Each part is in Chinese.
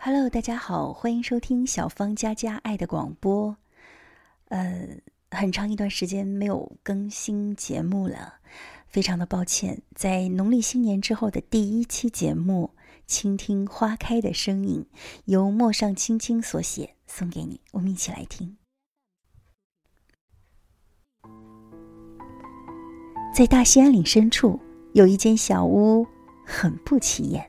Hello，大家好，欢迎收听小芳佳佳爱的广播。呃，很长一段时间没有更新节目了，非常的抱歉。在农历新年之后的第一期节目，倾听花开的声音，由陌上青青所写，送给你，我们一起来听。在大兴安岭深处，有一间小屋，很不起眼。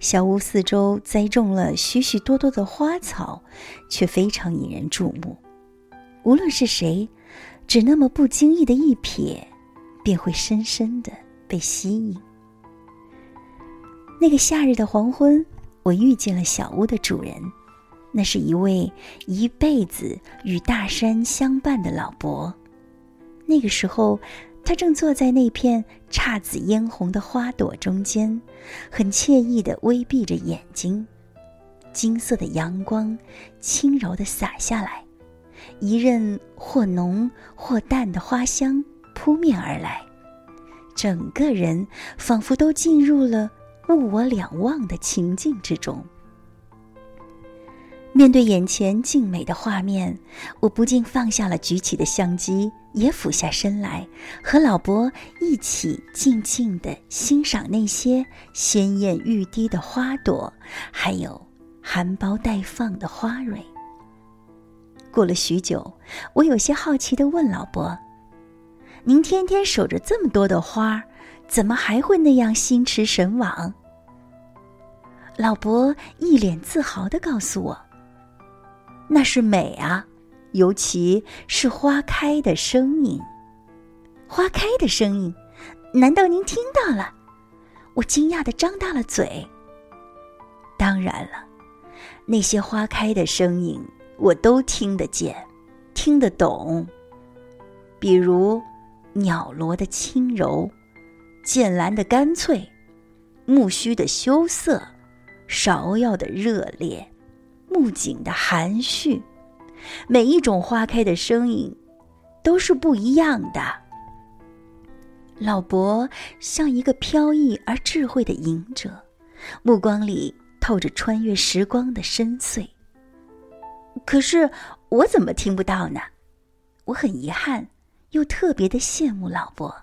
小屋四周栽种了许许多多的花草，却非常引人注目。无论是谁，只那么不经意的一瞥，便会深深的被吸引。那个夏日的黄昏，我遇见了小屋的主人，那是一位一辈子与大山相伴的老伯。那个时候。他正坐在那片姹紫嫣红的花朵中间，很惬意地微闭着眼睛。金色的阳光轻柔地洒下来，一任或浓或淡的花香扑面而来，整个人仿佛都进入了物我两忘的情境之中。面对眼前静美的画面，我不禁放下了举起的相机，也俯下身来，和老伯一起静静地欣赏那些鲜艳欲滴的花朵，还有含苞待放的花蕊。过了许久，我有些好奇地问老伯：“您天天守着这么多的花，怎么还会那样心驰神往？”老伯一脸自豪地告诉我。那是美啊，尤其是花开的声音。花开的声音，难道您听到了？我惊讶的张大了嘴。当然了，那些花开的声音我都听得见，听得懂。比如，鸟罗的轻柔，剑兰的干脆，木须的羞涩，芍药的热烈。木槿的含蓄，每一种花开的声音都是不一样的。老伯像一个飘逸而智慧的隐者，目光里透着穿越时光的深邃。可是我怎么听不到呢？我很遗憾，又特别的羡慕老伯。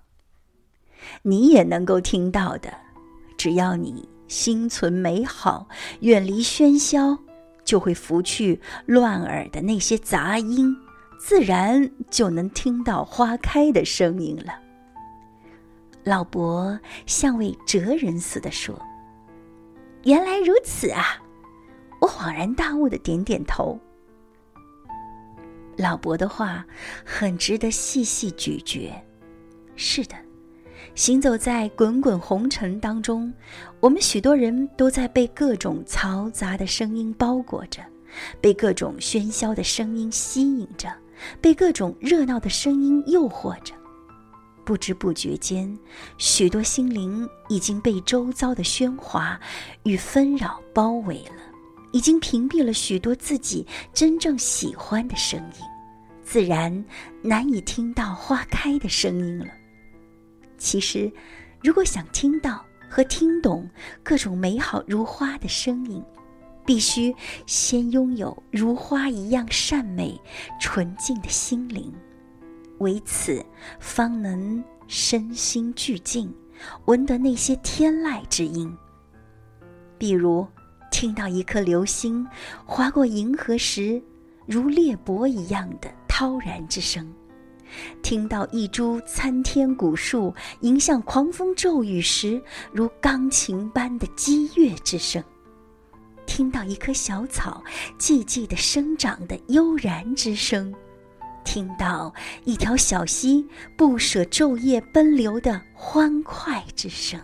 你也能够听到的，只要你心存美好，远离喧嚣。就会拂去乱耳的那些杂音，自然就能听到花开的声音了。老伯像位哲人似的说：“原来如此啊！”我恍然大悟的点点头。老伯的话很值得细细咀嚼。是的。行走在滚滚红尘当中，我们许多人都在被各种嘈杂的声音包裹着，被各种喧嚣的声音吸引着，被各种热闹的声音诱惑着。不知不觉间，许多心灵已经被周遭的喧哗与纷扰包围了，已经屏蔽了许多自己真正喜欢的声音，自然难以听到花开的声音了。其实，如果想听到和听懂各种美好如花的声音，必须先拥有如花一样善美、纯净的心灵，为此方能身心俱静，闻得那些天籁之音。比如，听到一颗流星划过银河时，如裂帛一样的涛然之声。听到一株参天古树迎向狂风骤雨时，如钢琴般的激越之声；听到一棵小草寂寂的生长的悠然之声；听到一条小溪不舍昼夜奔流的欢快之声。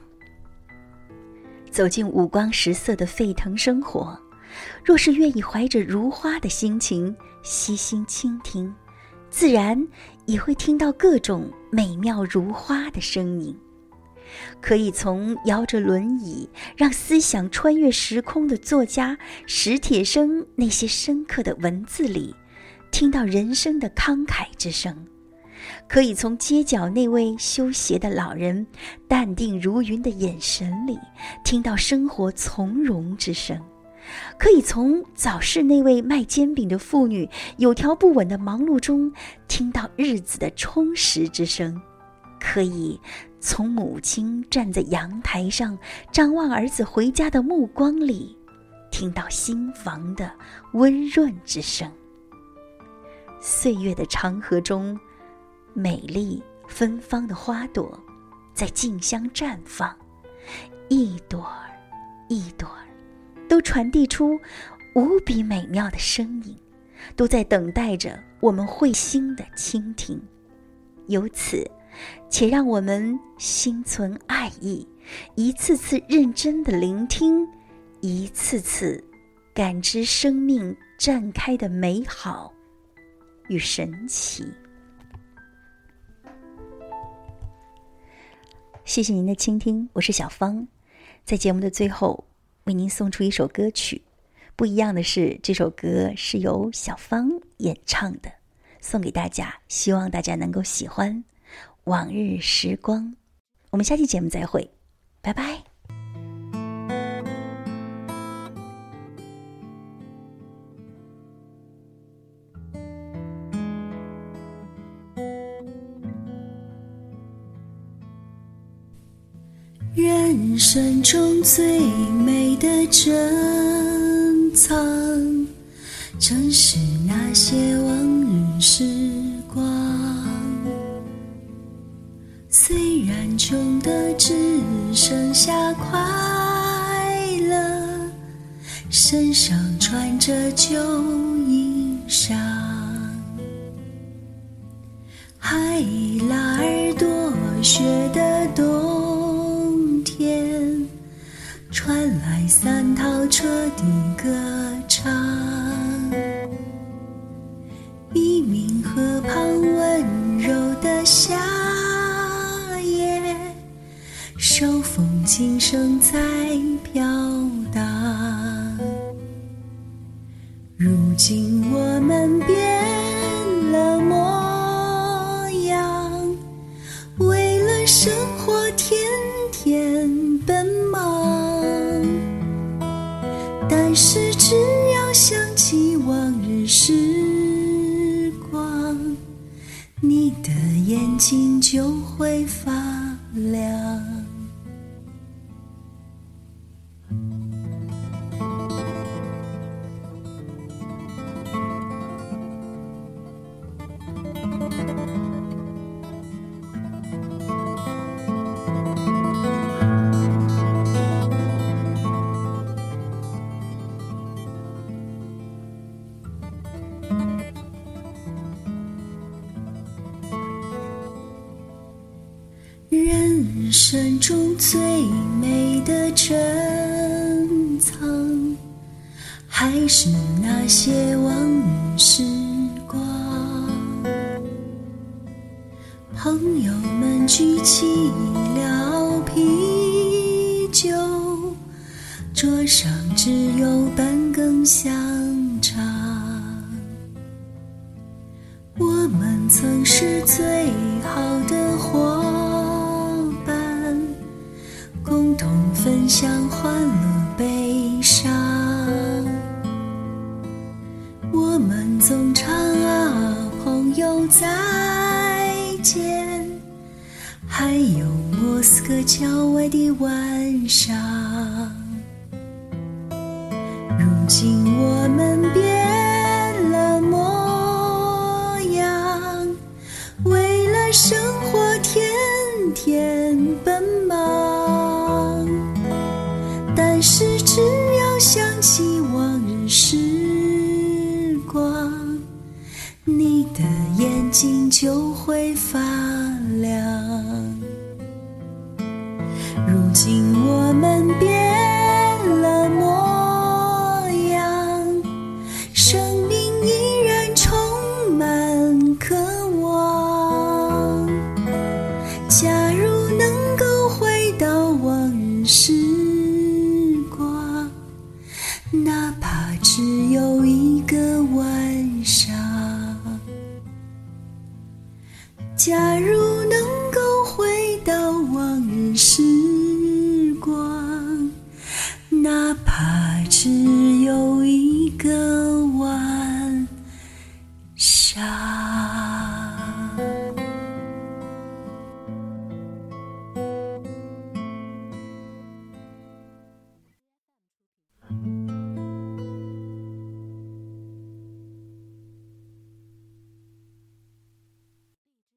走进五光十色的沸腾生活，若是愿意怀着如花的心情悉心倾听。自然也会听到各种美妙如花的声音，可以从摇着轮椅让思想穿越时空的作家史铁生那些深刻的文字里，听到人生的慷慨之声；可以从街角那位修鞋的老人淡定如云的眼神里，听到生活从容之声；可以从早市那位卖煎饼的妇女有条不紊的忙碌中听到日子的充实之声，可以从母亲站在阳台上张望儿子回家的目光里听到心房的温润之声。岁月的长河中，美丽芬芳的花朵在竞相绽放，一朵儿，一朵儿。都传递出无比美妙的声音，都在等待着我们会心的倾听。由此，且让我们心存爱意，一次次认真的聆听，一次次感知生命绽开的美好与神奇。谢谢您的倾听，我是小芳，在节目的最后。为您送出一首歌曲，不一样的是，这首歌是由小芳演唱的，送给大家，希望大家能够喜欢。往日时光，我们下期节目再会，拜拜。人生中最珍藏，正是那些往日时光。虽然穷的只剩下快乐，身上穿着旧衣裳，海夏夜，手风琴声在飘荡。如今我们变了模样，为了生活天天奔忙。但是，只要想起往日时心就会发生中最美的珍藏，还是那些往日时光。朋友们举起了啤酒，桌上只有半根香再见，还有莫斯科郊外的晚上。如今我们如今我们变了模样，生命依然充满渴望。假如能够回到往日时光，哪怕。只有一个晚上，假如